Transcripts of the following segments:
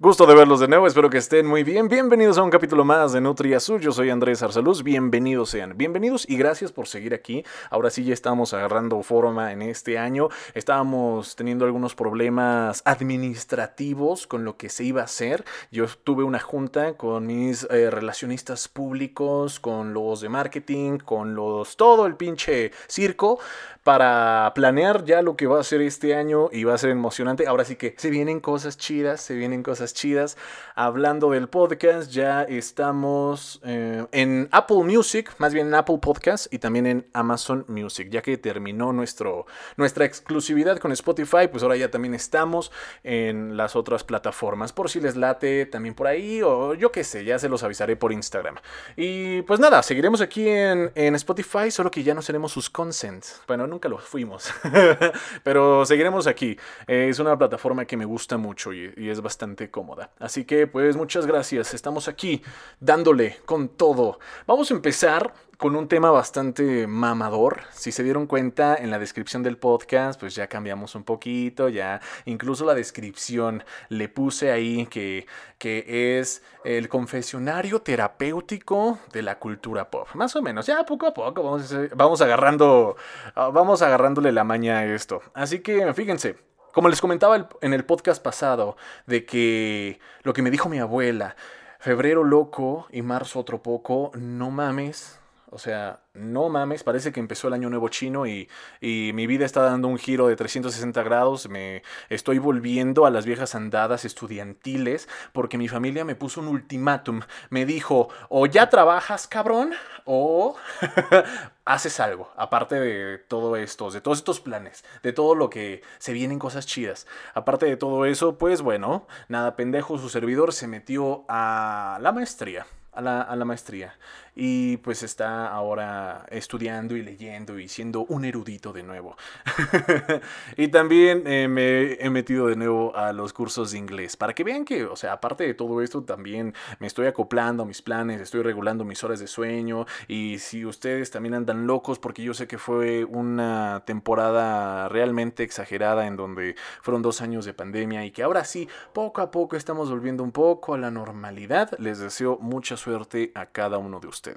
Gusto de verlos de nuevo, espero que estén muy bien. Bienvenidos a un capítulo más de Nutri Azul. Yo soy Andrés Arsaluz. Bienvenidos sean. Bienvenidos y gracias por seguir aquí. Ahora sí ya estamos agarrando forma en este año. Estábamos teniendo algunos problemas administrativos con lo que se iba a hacer. Yo tuve una junta con mis eh, relacionistas públicos, con los de marketing, con los todo el pinche circo para planear ya lo que va a ser este año y va a ser emocionante. Ahora sí que se vienen cosas chidas, se vienen cosas chidas. Hablando del podcast, ya estamos eh, en Apple Music, más bien en Apple Podcast y también en Amazon Music, ya que terminó nuestro, nuestra exclusividad con Spotify, pues ahora ya también estamos en las otras plataformas. Por si les late también por ahí o yo qué sé, ya se los avisaré por Instagram. Y pues nada, seguiremos aquí en, en Spotify, solo que ya no seremos sus consents. Bueno, no nunca lo fuimos. Pero seguiremos aquí. es una plataforma que me gusta mucho y, y, es bastante Así que pues muchas gracias. Estamos aquí dándole con todo. Vamos a empezar con un tema bastante mamador. Si se dieron cuenta en la descripción del podcast, pues ya cambiamos un poquito, ya incluso la descripción le puse ahí que, que es el confesionario terapéutico de la cultura pop. Más o menos, ya poco a poco vamos, vamos agarrando, vamos agarrándole la maña a esto. Así que fíjense. Como les comentaba en el podcast pasado, de que lo que me dijo mi abuela, febrero loco y marzo otro poco, no mames, o sea, no mames, parece que empezó el año nuevo chino y, y, mi vida está dando un giro de 360 grados. Me estoy volviendo a las viejas andadas estudiantiles porque mi familia me puso un ultimátum. Me dijo, o ya trabajas, cabrón, o haces algo, aparte de todo esto, de todos estos planes, de todo lo que se vienen cosas chidas. Aparte de todo eso, pues bueno, nada pendejo, su servidor se metió a la maestría a la, maestría. Y pues está ahora estudiando y leyendo y siendo un erudito de nuevo. y también eh, me he metido de nuevo a los cursos de inglés. Para que vean que, o sea, aparte de todo esto, también me estoy acoplando a mis planes, estoy regulando mis horas de sueño. Y si ustedes también andan locos, porque yo sé que fue una temporada realmente exagerada en donde fueron dos años de pandemia y que ahora sí, poco a poco estamos volviendo un poco a la normalidad, les deseo mucha suerte a cada uno de ustedes.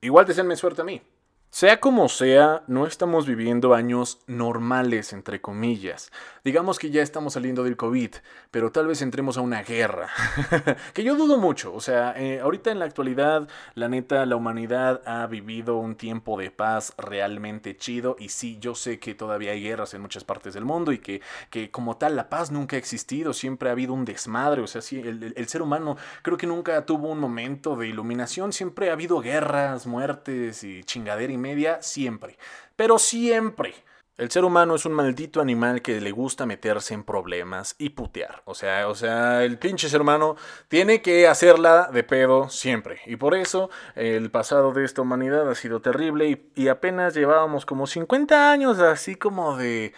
Igual deseenme suerte a mí. Sea como sea, no estamos viviendo años normales, entre comillas. Digamos que ya estamos saliendo del COVID, pero tal vez entremos a una guerra. que yo dudo mucho. O sea, eh, ahorita en la actualidad, la neta, la humanidad ha vivido un tiempo de paz realmente chido. Y sí, yo sé que todavía hay guerras en muchas partes del mundo y que, que como tal la paz nunca ha existido. Siempre ha habido un desmadre. O sea, sí, el, ser humano creo que nunca tuvo un momento de iluminación. Siempre ha habido guerras, muertes y chingadera media siempre. Pero siempre. El ser humano es un maldito animal que le gusta meterse en problemas y putear. O sea, o sea, el pinche ser humano tiene que hacerla de pedo siempre. Y por eso el pasado de esta humanidad ha sido terrible y, apenas llevábamos como 50 años así como de...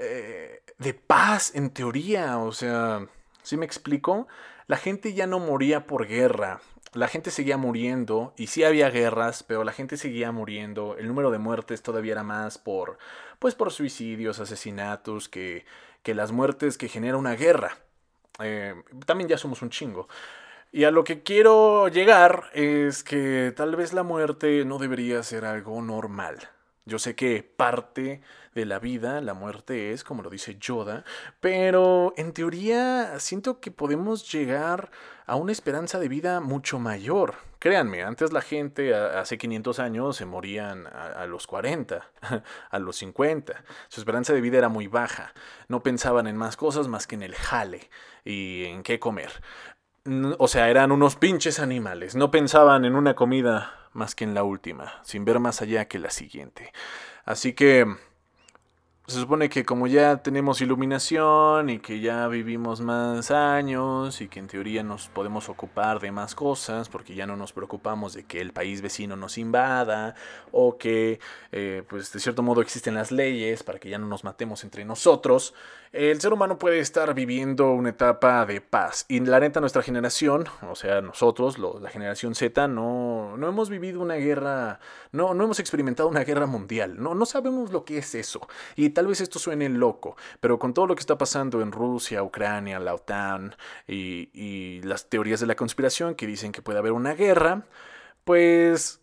Eh, de paz en teoría. O sea, ¿sí me explico? La gente ya no moría por guerra la gente seguía muriendo y sí había guerras, pero la gente seguía muriendo. El número de muertes todavía era más por, pues por suicidios, asesinatos, que, que las muertes que genera una guerra. Eh, también ya somos un chingo. Y a lo que quiero llegar es que tal vez la muerte no debería ser algo normal. Yo sé que parte de la vida, la muerte es, como lo dice Yoda, pero en teoría siento que podemos llegar a una esperanza de vida mucho mayor. Créanme, antes la gente hace 500 años se morían a, los 40, a los 50. Su esperanza de vida era muy baja. No pensaban en más cosas más que en el jale y en qué comer. O sea, eran unos pinches animales. No pensaban en una comida más que en la última, sin ver más allá que la siguiente. Así que se supone que como ya tenemos iluminación y que ya vivimos más años y que en teoría nos podemos ocupar de más cosas porque ya no nos preocupamos de que el país vecino nos invada o que eh, pues de cierto modo existen las leyes para que ya no nos matemos entre nosotros, el ser humano puede estar viviendo una etapa de paz. Y la neta nuestra generación, o sea nosotros, la generación Z, no, no hemos vivido una guerra, no, no hemos experimentado una guerra mundial, no, no sabemos lo que es eso. Y tal vez esto suene loco, pero con todo lo que está pasando en Rusia, Ucrania, la OTAN y, y las teorías de la conspiración que dicen que puede haber una guerra, pues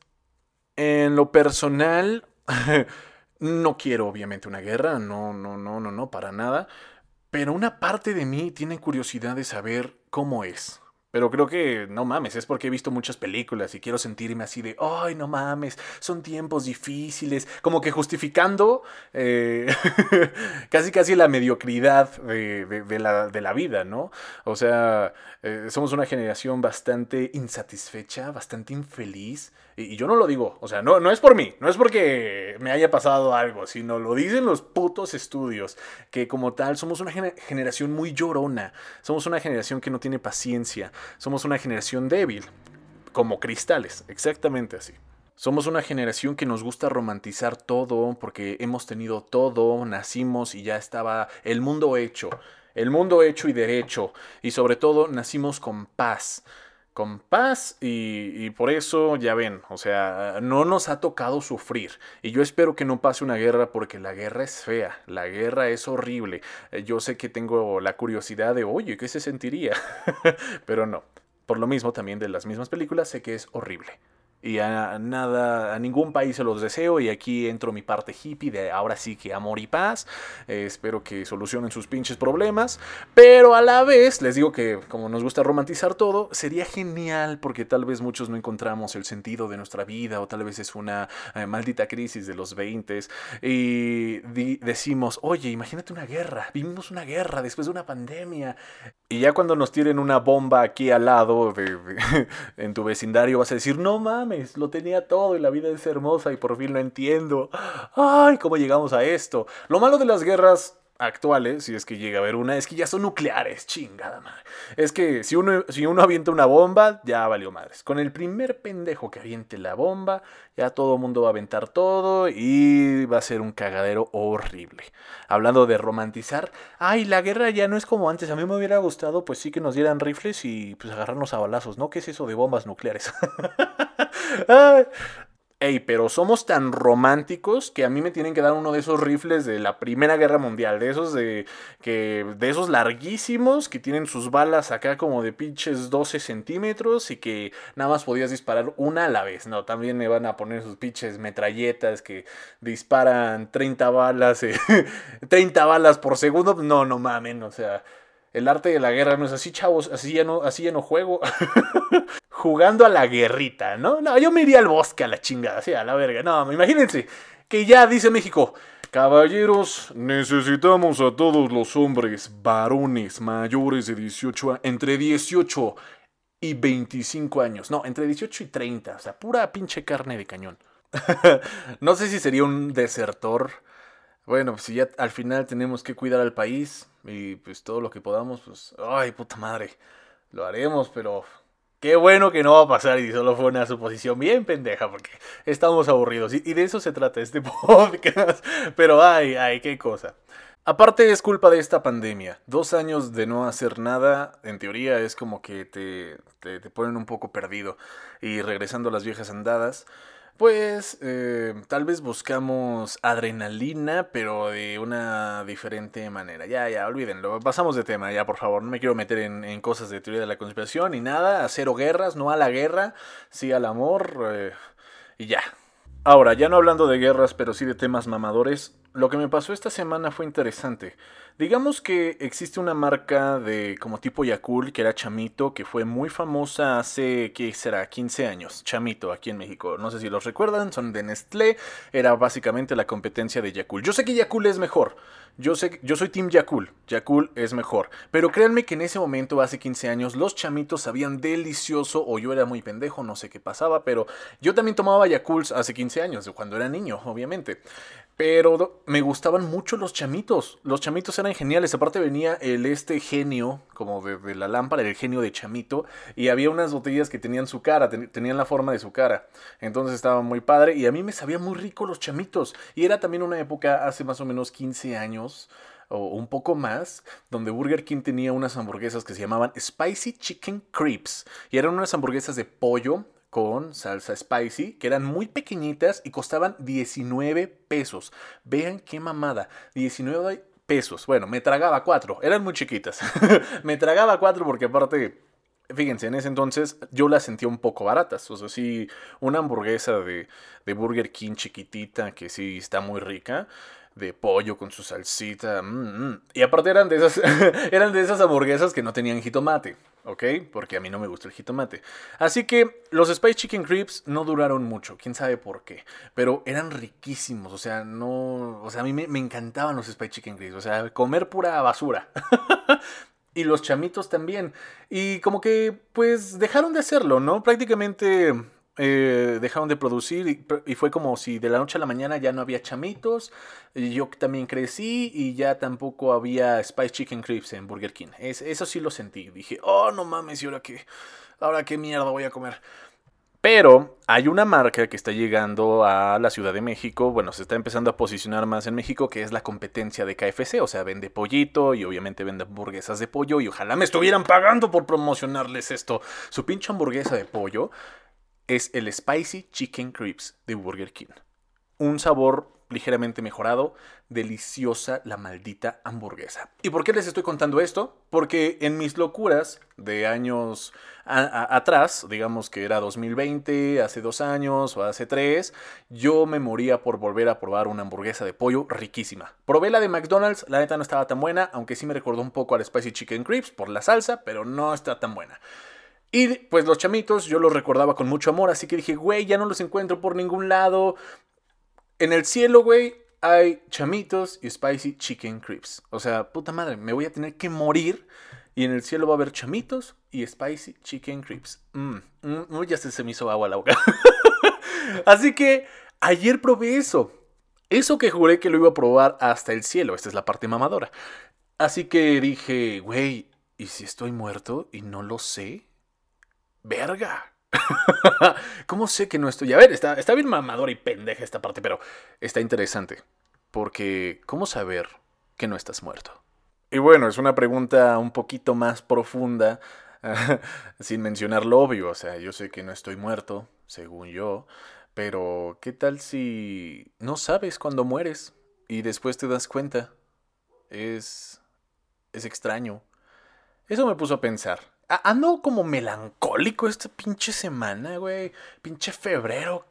en lo personal no quiero obviamente una guerra, no, no, no, no, no, para nada, pero una parte de mí tiene curiosidad de saber cómo es. Pero creo que no mames, es porque he visto muchas películas y quiero sentirme así de, ay, no mames, son tiempos difíciles, como que justificando eh, casi casi la mediocridad de, la, de, la, vida, ¿no? O sea, eh, somos una generación bastante insatisfecha, bastante infeliz, y, yo no lo digo, o sea, no, no es por mí, no es porque me haya pasado algo, sino lo dicen los putos estudios, que como tal somos una generación muy llorona, somos una generación que no tiene paciencia, somos una generación débil, como cristales, exactamente así. Somos una generación que nos gusta romantizar todo porque hemos tenido todo, nacimos y ya estaba el mundo hecho, el mundo hecho y derecho, y sobre todo nacimos con paz con paz y, por eso ya ven, o sea, no nos ha tocado sufrir y yo espero que no pase una guerra porque la guerra es fea, la guerra es horrible. Eh, yo sé que tengo la curiosidad de, oye, ¿qué se sentiría? Pero no, por lo mismo también de las mismas películas sé que es horrible y a nada, a ningún país se los deseo y aquí entro mi parte hippie de ahora sí que amor y paz. Eh, espero que solucionen sus pinches problemas, pero a la vez les digo que como nos gusta romantizar todo, sería genial porque tal vez muchos no encontramos el sentido de nuestra vida o tal vez es una eh, maldita crisis de los 20 y decimos, oye, imagínate una guerra, vivimos una guerra después de una pandemia y ya cuando nos tiren una bomba aquí al lado en tu vecindario vas a decir, no mames, lo tenía todo y la vida es hermosa y por fin lo entiendo. Ay, ¿cómo llegamos a esto? Lo malo de las guerras actuales, si es que llega a haber una, es que ya son nucleares, chingada madre. Es que si uno, si uno avienta una bomba, ya valió madres. Con el primer pendejo que aviente la bomba, ya todo el mundo va a aventar todo y va a ser un cagadero horrible. Hablando de romantizar, ay, la guerra ya no es como antes. A mí me hubiera gustado, pues sí que nos dieran rifles y pues agarrarnos a balazos, ¿no? ¿Qué es eso de bombas nucleares? Ey, pero somos tan románticos que a mí me tienen que dar uno de esos rifles de la Primera Guerra Mundial, de esos de que de esos larguísimos que tienen sus balas acá como de pinches 12 centímetros y que nada más podías disparar una a la vez. No, también me van a poner sus pinches metralletas que disparan 30 balas, 30 balas por segundo. No, no mamen, o sea, el arte de la guerra no es así, chavos, así ya no, así ya no juego. Jugando a la guerrita, ¿no? No, yo me iría al bosque a la chingada, así a la verga. No, imagínense que ya dice México, caballeros, necesitamos a todos los hombres, varones mayores de 18 entre 18 y 25 años. No, entre 18 y 30, o sea, pura pinche carne de cañón. no sé si sería un desertor bueno, pues si ya al final tenemos que cuidar al país y pues todo lo que podamos, pues, ay, puta madre, lo haremos, pero qué bueno que no va a pasar y solo fue una suposición bien pendeja porque estamos aburridos y, de eso se trata este podcast, pero ay, ay, qué cosa. Aparte es culpa de esta pandemia. Dos años de no hacer nada, en teoría es como que te, te, te ponen un poco perdido. Y regresando a las viejas andadas, pues eh, tal vez buscamos adrenalina, pero de una diferente manera. Ya, ya, olvídenlo. Pasamos de tema, ya, por favor. No me quiero meter en, cosas de teoría de la conspiración ni nada. A cero guerras, no a la guerra, sí al amor. Eh, y ya. Ahora, ya no hablando de guerras, pero sí de temas mamadores, lo que me pasó esta semana fue interesante. Digamos que existe una marca de como tipo Yakul, que era Chamito, que fue muy famosa hace, ¿qué será? 15 años. Chamito, aquí en México. No sé si los recuerdan, son de Nestlé. Era básicamente la competencia de Yakul. Yo sé que Yakul es mejor. Yo sé, yo soy Team Yakul. Yakul es mejor. Pero créanme que en ese momento, hace 15 años, los chamitos sabían delicioso, o yo era muy pendejo, no sé qué pasaba, pero yo también tomaba Yakuls hace 15 años, cuando era niño, obviamente. Pero me gustaban mucho los chamitos. Los chamitos eran geniales. Aparte venía el este genio, como de, la lámpara, el genio de chamito. Y había unas botellas que tenían su cara, tenían la forma de su cara. Entonces estaba muy padre. Y a mí me sabía muy rico los chamitos. Y era también una época, hace más o menos 15 años o un poco más, donde Burger King tenía unas hamburguesas que se llamaban Spicy Chicken Creeps. Y eran unas hamburguesas de pollo con salsa spicy, que eran muy pequeñitas y costaban 19 pesos. Vean qué mamada, 19 pesos. Bueno, me tragaba cuatro, eran muy chiquitas. me tragaba cuatro porque aparte Fíjense, en ese entonces yo las sentía un poco baratas. O sea, sí, una hamburguesa de, de Burger King chiquitita que sí está muy rica de pollo con su salsita. Mm, mm. Y aparte eran de esas eran de esas hamburguesas que no tenían jitomate, ¿ok? Porque a mí no me gusta el jitomate. Así que los Spice Chicken Crips no duraron mucho, quién sabe por qué, pero eran riquísimos, o sea, no, o sea, a mí me, encantaban los Spice Chicken Crips, o sea, comer pura basura. y los chamitos también. Y como que pues dejaron de hacerlo, ¿no? Prácticamente eh, dejaron de producir y, fue como si de la noche a la mañana ya no había chamitos. Yo también crecí y ya tampoco había Spice Chicken Crips en Burger King. Es, eso sí lo sentí. Dije, oh, no mames, ¿y ahora qué? ¿Ahora qué mierda voy a comer? Pero hay una marca que está llegando a la Ciudad de México, bueno, se está empezando a posicionar más en México, que es la competencia de KFC, o sea, vende pollito y obviamente vende hamburguesas de pollo y ojalá me estuvieran pagando por promocionarles esto. Su pinche hamburguesa de pollo es el Spicy Chicken Crips de Burger King. Un sabor ligeramente mejorado, deliciosa la maldita hamburguesa. ¿Y por qué les estoy contando esto? Porque en mis locuras de años atrás, digamos que era 2020, hace dos años o hace tres, yo me moría por volver a probar una hamburguesa de pollo riquísima. Probé la de McDonald's, la neta no estaba tan buena, aunque sí me recordó un poco al Spicy Chicken Crips por la salsa, pero no está tan buena. Y pues los chamitos yo los recordaba con mucho amor, así que dije, güey, ya no los encuentro por ningún lado. En el cielo, güey, hay chamitos y spicy chicken crips. O sea, puta madre, me voy a tener que morir y en el cielo va a haber chamitos y spicy chicken crips. Mmm, ya se, me hizo agua la boca. así que ayer probé eso. Eso que juré que lo iba a probar hasta el cielo. Esta es la parte mamadora. Así que dije, güey, ¿y si estoy muerto y no lo sé? Verga. ¿Cómo sé que no estoy? A ver, está, está bien mamador y pendeja esta parte, pero está interesante. Porque, ¿cómo saber que no estás muerto? Y bueno, es una pregunta un poquito más profunda, sin mencionar lo obvio. O sea, yo sé que no estoy muerto, según yo, pero ¿qué tal si no sabes cuándo mueres y después te das cuenta? Es... es extraño. Eso me puso a pensar. Ando como melancólico esta pinche semana, güey. Pinche febrero.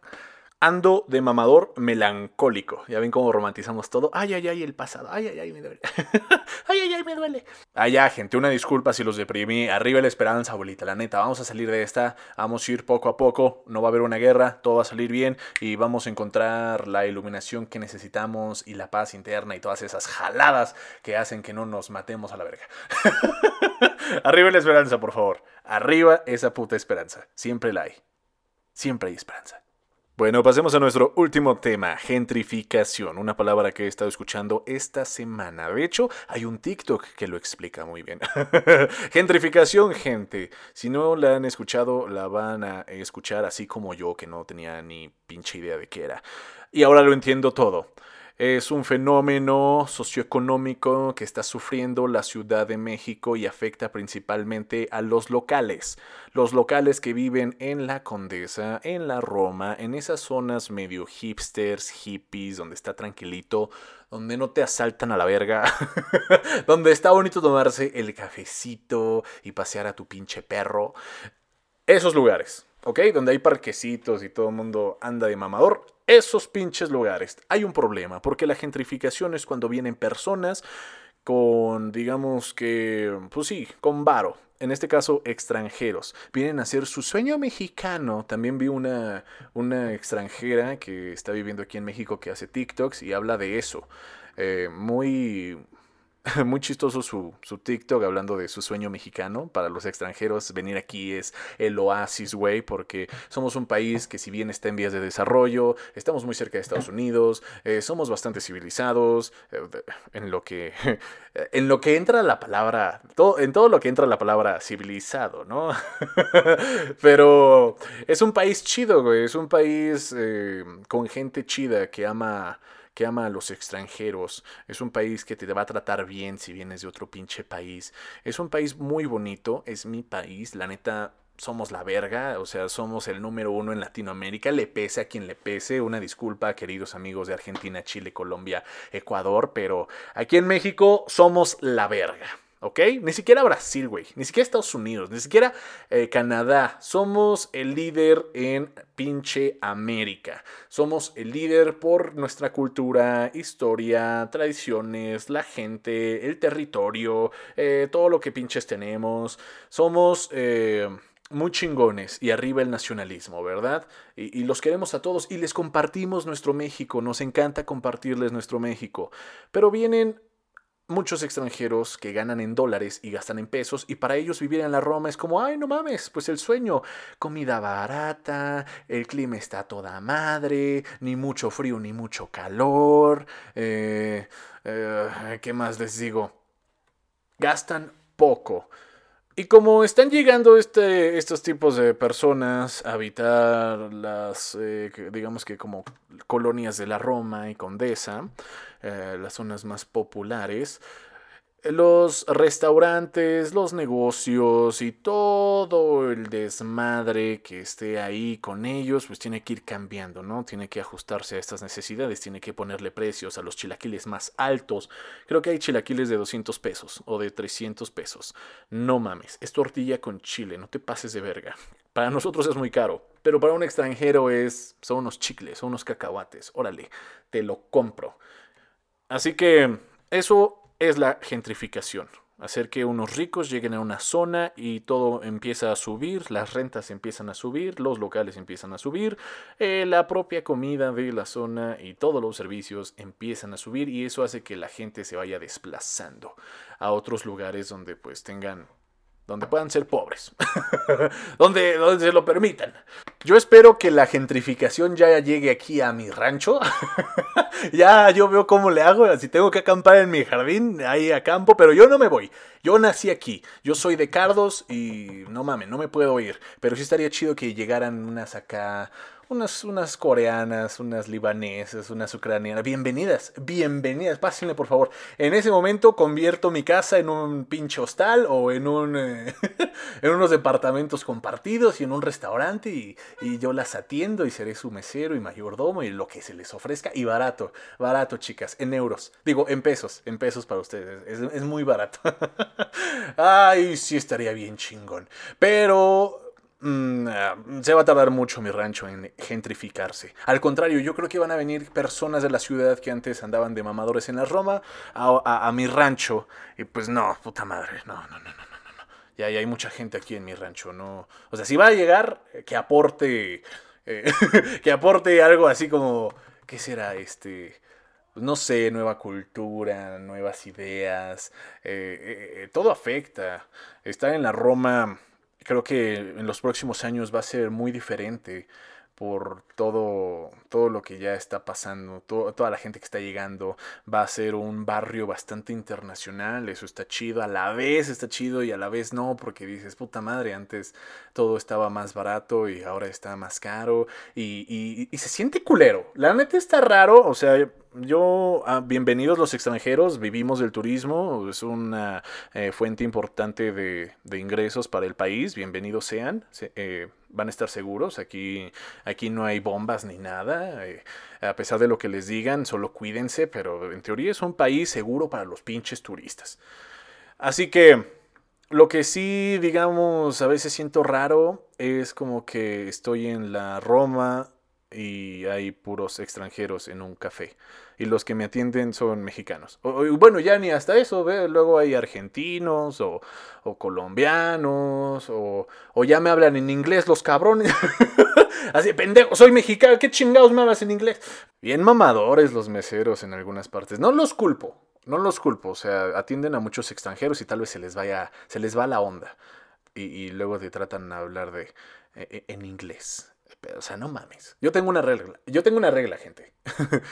Ando de mamador melancólico. Ya ven cómo romantizamos todo. Ay, ay, ay, el pasado. Ay, ay, ay, me duele. ay, ay, ay, me duele. Ay, ya, gente, una disculpa si los deprimí. Arriba la esperanza, abuelita. La neta, vamos a salir de esta. Vamos a ir poco a poco. No va a haber una guerra. Todo va a salir bien. Y vamos a encontrar la iluminación que necesitamos y la paz interna y todas esas jaladas que hacen que no nos matemos a la verga. Arriba la esperanza, por favor. Arriba esa puta esperanza. Siempre la hay. Siempre hay esperanza. Bueno, pasemos a nuestro último tema, gentrificación, una palabra que he estado escuchando esta semana. De hecho, hay un TikTok que lo explica muy bien. gentrificación, gente. Si no la han escuchado, la van a escuchar así como yo, que no tenía ni pinche idea de qué era. Y ahora lo entiendo todo. Es un fenómeno socioeconómico que está sufriendo la Ciudad de México y afecta principalmente a los locales. Los locales que viven en la Condesa, en la Roma, en esas zonas medio hipsters, hippies, donde está tranquilito, donde no te asaltan a la verga, donde está bonito tomarse el cafecito y pasear a tu pinche perro. Esos lugares. ¿ok? Donde hay parquecitos y todo el mundo anda de mamador. Esos pinches lugares. Hay un problema, porque la gentrificación es cuando vienen personas con, digamos que, pues sí, con varo. En este caso, extranjeros. Vienen a hacer su sueño mexicano. También vi una, una extranjera que está viviendo aquí en México que hace TikToks y habla de eso. Eh, muy, muy chistoso su, su, TikTok hablando de su sueño mexicano. Para los extranjeros, venir aquí es el oasis, güey, porque somos un país que si bien está en vías de desarrollo, estamos muy cerca de Estados Unidos, eh, somos bastante civilizados, eh, en lo que en lo que entra la palabra, todo, en todo lo que entra la palabra civilizado, ¿no? Pero es un país chido, güey, es un país eh, con gente chida que ama que ama a los extranjeros, es un país que te va a tratar bien si vienes de otro pinche país, es un país muy bonito, es mi país, la neta somos la verga, o sea, somos el número uno en Latinoamérica, le pese a quien le pese, una disculpa, queridos amigos de Argentina, Chile, Colombia, Ecuador, pero aquí en México somos la verga. ¿Ok? Ni siquiera Brasil, güey. Ni siquiera Estados Unidos. Ni siquiera eh, Canadá. Somos el líder en pinche América. Somos el líder por nuestra cultura, historia, tradiciones, la gente, el territorio, eh, todo lo que pinches tenemos. Somos... Eh, muy chingones y arriba el nacionalismo, ¿verdad? Y, y, los queremos a todos y les compartimos nuestro México, nos encanta compartirles nuestro México. Pero vienen muchos extranjeros que ganan en dólares y gastan en pesos y para ellos vivir en la Roma es como, ay, no mames, pues el sueño, comida barata, el clima está toda madre, ni mucho frío ni mucho calor, eh, eh, ¿qué más les digo? Gastan poco. Y como están llegando este, estos tipos de personas a habitar las, eh, digamos que como colonias de la Roma y Condesa, eh, las zonas más populares, los restaurantes, los negocios y todo el desmadre que esté ahí con ellos, pues tiene que ir cambiando, ¿no? Tiene que ajustarse a estas necesidades, tiene que ponerle precios a los chilaquiles más altos. Creo que hay chilaquiles de 200 pesos o de 300 pesos. No mames, es tortilla con chile, no te pases de verga. Para nosotros es muy caro, pero para un extranjero es son unos chicles, son unos cacahuates. Órale, te lo compro. Así que eso es la gentrificación. Hacer que unos ricos lleguen a una zona y todo empieza a subir, las rentas empiezan a subir, los locales empiezan a subir, eh, la propia comida de la zona y todos los servicios empiezan a subir y eso hace que la gente se vaya desplazando a otros lugares donde pues tengan donde puedan ser pobres, donde, donde se lo permitan. Yo espero que la gentrificación ya llegue aquí a mi rancho. ya yo veo cómo le hago, si tengo que acampar en mi jardín, ahí acampo, pero yo no me voy. Yo nací aquí, yo soy de Cardos y no mames, no me puedo ir. Pero sí estaría chido que llegaran unas acá, unas, coreanas, unas libanesas, unas ucranianas. Bienvenidas, bienvenidas, pásenle por favor. En ese momento convierto mi casa en un pinche hostal o en, un, eh, en unos departamentos compartidos y en un restaurante y, y, yo las atiendo y seré su mesero y mayordomo y lo que se les ofrezca. Y barato, barato chicas, en euros. Digo, en pesos, en pesos para ustedes. Es, es muy barato. Ay, sí estaría bien chingón. Pero Mm, ah, se va a tardar mucho mi rancho en gentrificarse. Al contrario, yo creo que van a venir personas de la ciudad que antes andaban de mamadores en la Roma a, mi rancho. Y pues no, puta madre, no, no, no, no, no, no. Ya, hay mucha gente aquí en mi rancho, no. O sea, si va a llegar, eh, que aporte, eh, que aporte algo así como, ¿qué será este? no sé, nueva cultura, nuevas ideas, eh, todo afecta. Estar en la Roma creo que en los próximos años va a ser muy diferente por todo, todo lo que ya está pasando, toda la gente que está llegando, va a ser un barrio bastante internacional, eso está chido, a la vez está chido y a la vez no, porque dices, puta madre, antes todo estaba más barato y ahora está más caro y, y se siente culero, la neta está raro, o sea, yo, ah, bienvenidos los extranjeros, vivimos del turismo, es una eh, fuente importante de, ingresos para el país, bienvenidos sean, eh, van a estar seguros, aquí, aquí no hay bombas ni nada, eh, a pesar de lo que les digan, solo cuídense, pero en teoría es un país seguro para los pinches turistas. Así que lo que sí, digamos, a veces siento raro es como que estoy en la Roma y hay puros extranjeros en un café. Y los que me atienden son mexicanos. Bueno, ya ni hasta eso, ¿ve? luego hay argentinos o, colombianos o, ya me hablan en inglés los cabrones. Así, pendejo, soy mexicano, ¿qué chingados me hablas en inglés? Bien mamadores los meseros en algunas partes. No los culpo, no los culpo. O sea, atienden a muchos extranjeros y tal vez se les vaya, se les va la onda. Y, luego te tratan de hablar de, e, e, en inglés o sea, no mames. Yo tengo una regla. Yo tengo una regla, gente.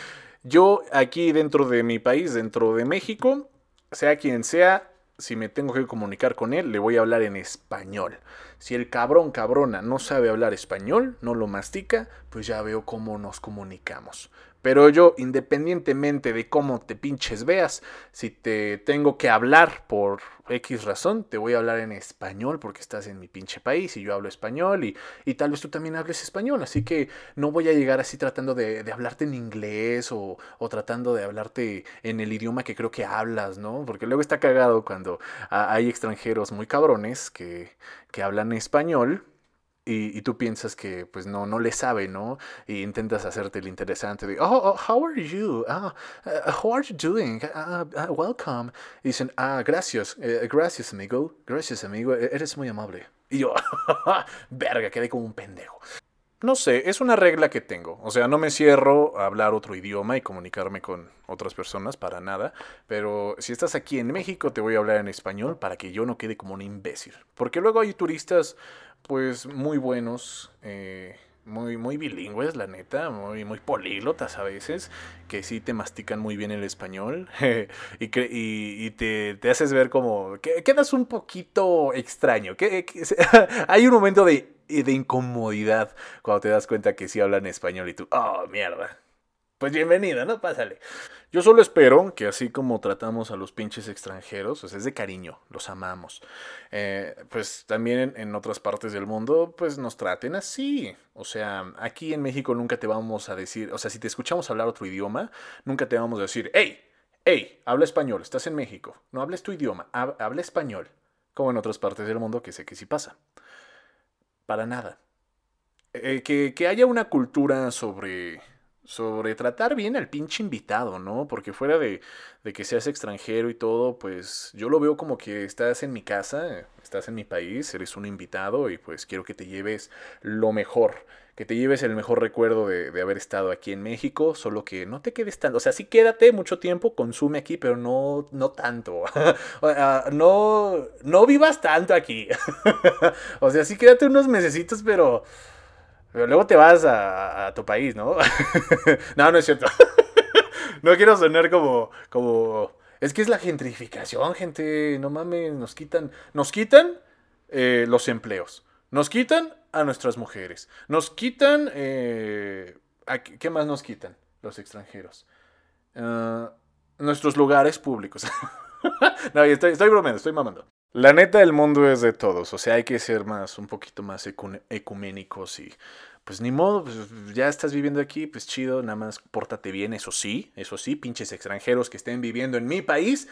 yo aquí dentro de mi país, dentro de México, sea quien sea, si me tengo que comunicar con él, le voy a hablar en español. Si el cabrón cabrona no sabe hablar español, no lo mastica, pues ya veo cómo nos comunicamos. Pero yo, independientemente de cómo te pinches veas, si te tengo que hablar por X razón, te voy a hablar en español porque estás en mi pinche país y yo hablo español y, y tal vez tú también hables español. Así que no voy a llegar así tratando de, hablarte en inglés o, o, tratando de hablarte en el idioma que creo que hablas, ¿no? Porque luego está cagado cuando hay extranjeros muy cabrones que, que hablan español y, y, tú piensas que pues no, no le sabe, ¿no? Y intentas hacerte el interesante de, oh, oh how are you? Ah, uh, how are you doing? Uh, uh, welcome. Y dicen, ah, gracias, eh, gracias amigo, gracias amigo, e-, eres muy amable. Y yo, verga, quedé como un pendejo. No sé, es una regla que tengo. O sea, no me cierro a hablar otro idioma y comunicarme con otras personas para nada. Pero si estás aquí en México, te voy a hablar en español para que yo no quede como un imbécil. Porque luego hay turistas, pues, muy buenos, eh, muy, muy bilingües, la neta, muy, muy políglotas a veces, que sí te mastican muy bien el español y, y, y te, te, haces ver como que quedas un poquito extraño. Que, que hay un momento de de incomodidad cuando te das cuenta que sí hablan español y tú, oh, mierda. Pues bienvenido, ¿no? Pásale. Yo solo espero que así como tratamos a los pinches extranjeros, pues es de cariño, los amamos. Eh, pues también en, otras partes del mundo, pues nos traten así. O sea, aquí en México nunca te vamos a decir, o sea, si te escuchamos hablar otro idioma, nunca te vamos a decir, hey, hey, habla español, estás en México, no hables tu idioma, habla español. Como en otras partes del mundo que sé que sí pasa. Para nada. Eh, que, que, haya una cultura sobre, sobre tratar bien al pinche invitado, ¿no? Porque fuera de, de, que seas extranjero y todo, pues yo lo veo como que estás en mi casa, estás en mi país, eres un invitado y pues quiero que te lleves lo mejor que te lleves el mejor recuerdo de, de, haber estado aquí en México, solo que no te quedes tanto, o sea, sí quédate mucho tiempo, consume aquí, pero no, no tanto, no, no vivas tanto aquí, o sea, sí quédate unos mesecitos, pero, pero luego te vas a, tu país, ¿no? no, no es cierto, no quiero sonar como, como, es que es la gentrificación, gente, no mames, nos quitan, nos quitan eh, los empleos. Nos quitan a nuestras mujeres. Nos quitan... Eh, ¿Qué más nos quitan los extranjeros? Uh, nuestros lugares públicos. no, estoy, estoy bromeando, estoy mamando. La neta, el mundo es de todos. O sea, hay que ser más, un poquito más ecuménicos y pues ni modo, pues ya estás viviendo aquí, pues chido, nada más pórtate bien, eso sí, eso sí, pinches extranjeros que estén viviendo en mi país,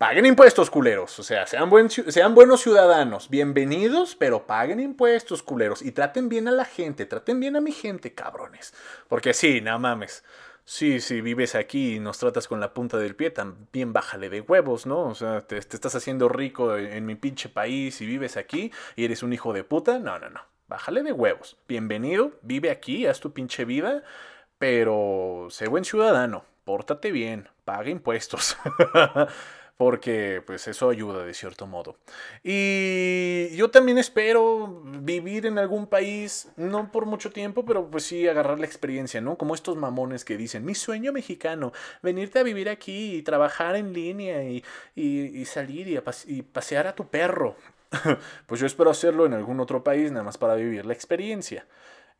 Paguen impuestos, culeros. O sea, sean, sean buenos ciudadanos. Bienvenidos, pero paguen impuestos, culeros. Y traten bien a la gente. Traten bien a mi gente, cabrones. Porque sí, no mames. Sí, si vives aquí y nos tratas con la punta del pie, también bájale de huevos, ¿no? O sea, te, estás haciendo rico en, en mi pinche país y vives aquí y eres un hijo de puta. No, no, no. Bájale de huevos. Bienvenido, vive aquí, haz tu pinche vida, pero sé buen ciudadano. Pórtate bien, paga impuestos. porque pues eso ayuda de cierto modo. Y yo también espero vivir en algún país, no por mucho tiempo, pero pues sí agarrar la experiencia, ¿no? Como estos mamones que dicen, mi sueño mexicano, venirte a vivir aquí y trabajar en línea y, y, salir y, y pasear a tu perro. pues yo espero hacerlo en algún otro país, nada más para vivir la experiencia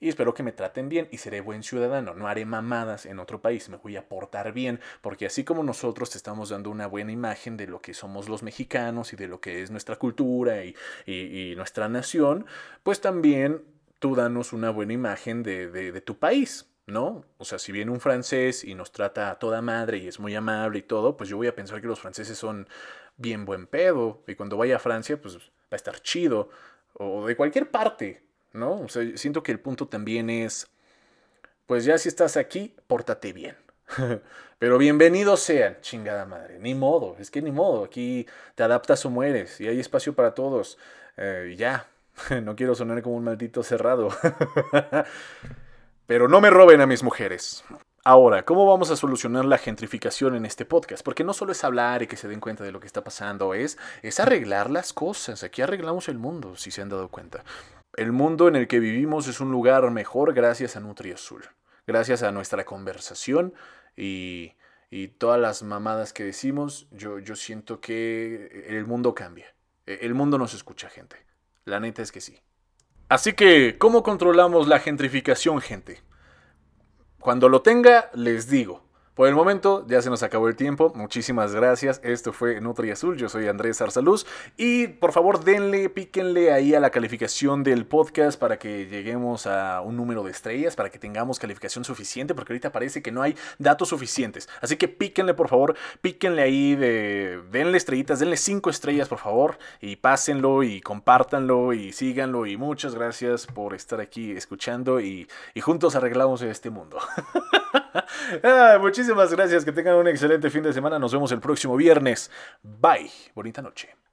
y espero que me traten bien y seré buen ciudadano. No haré mamadas en otro país, me voy a portar bien, porque así como nosotros te estamos dando una buena imagen de lo que somos los mexicanos y de lo que es nuestra cultura y, y, nuestra nación, pues también tú danos una buena imagen de, de, de tu país. ¿no? O sea, si viene un francés y nos trata a toda madre y es muy amable y todo, pues yo voy a pensar que los franceses son bien buen pedo y cuando vaya a Francia, pues va a estar chido. O de cualquier parte, ¿no? O sea, siento que el punto también es, pues ya si estás aquí, pórtate bien. Pero bienvenidos sean, chingada madre. Ni modo, es que ni modo. Aquí te adaptas o mueres y hay espacio para todos. Eh, ya, no quiero sonar como un maldito cerrado. Pero no me roben a mis mujeres. Ahora, ¿cómo vamos a solucionar la gentrificación en este podcast? Porque no solo es hablar y que se den cuenta de lo que está pasando, es, es arreglar las cosas. Aquí arreglamos el mundo, si se han dado cuenta. El mundo en el que vivimos es un lugar mejor gracias a Nutri Azul, gracias a nuestra conversación y, y todas las mamadas que decimos, yo, yo siento que el mundo cambia. E, el mundo nos escucha, gente. La neta es que sí. Así que, ¿cómo controlamos la gentrificación, gente? Cuando lo tenga, les digo. Por el momento ya se nos acabó el tiempo. Muchísimas gracias. Esto fue Nutri Azul. Yo soy Andrés Arzaluz. Y por favor denle, píquenle ahí a la calificación del podcast para que lleguemos a un número de estrellas, para que tengamos calificación suficiente, porque ahorita parece que no hay datos suficientes. Así que píquenle por favor, píquenle ahí de... Denle estrellitas, denle cinco estrellas por favor. Y pásenlo y compártanlo y síganlo. Y muchas gracias por estar aquí escuchando y juntos arreglamos este mundo. muchísimas gracias. Que tengan un excelente fin de semana. Nos vemos el próximo viernes. Bye. Bonita noche.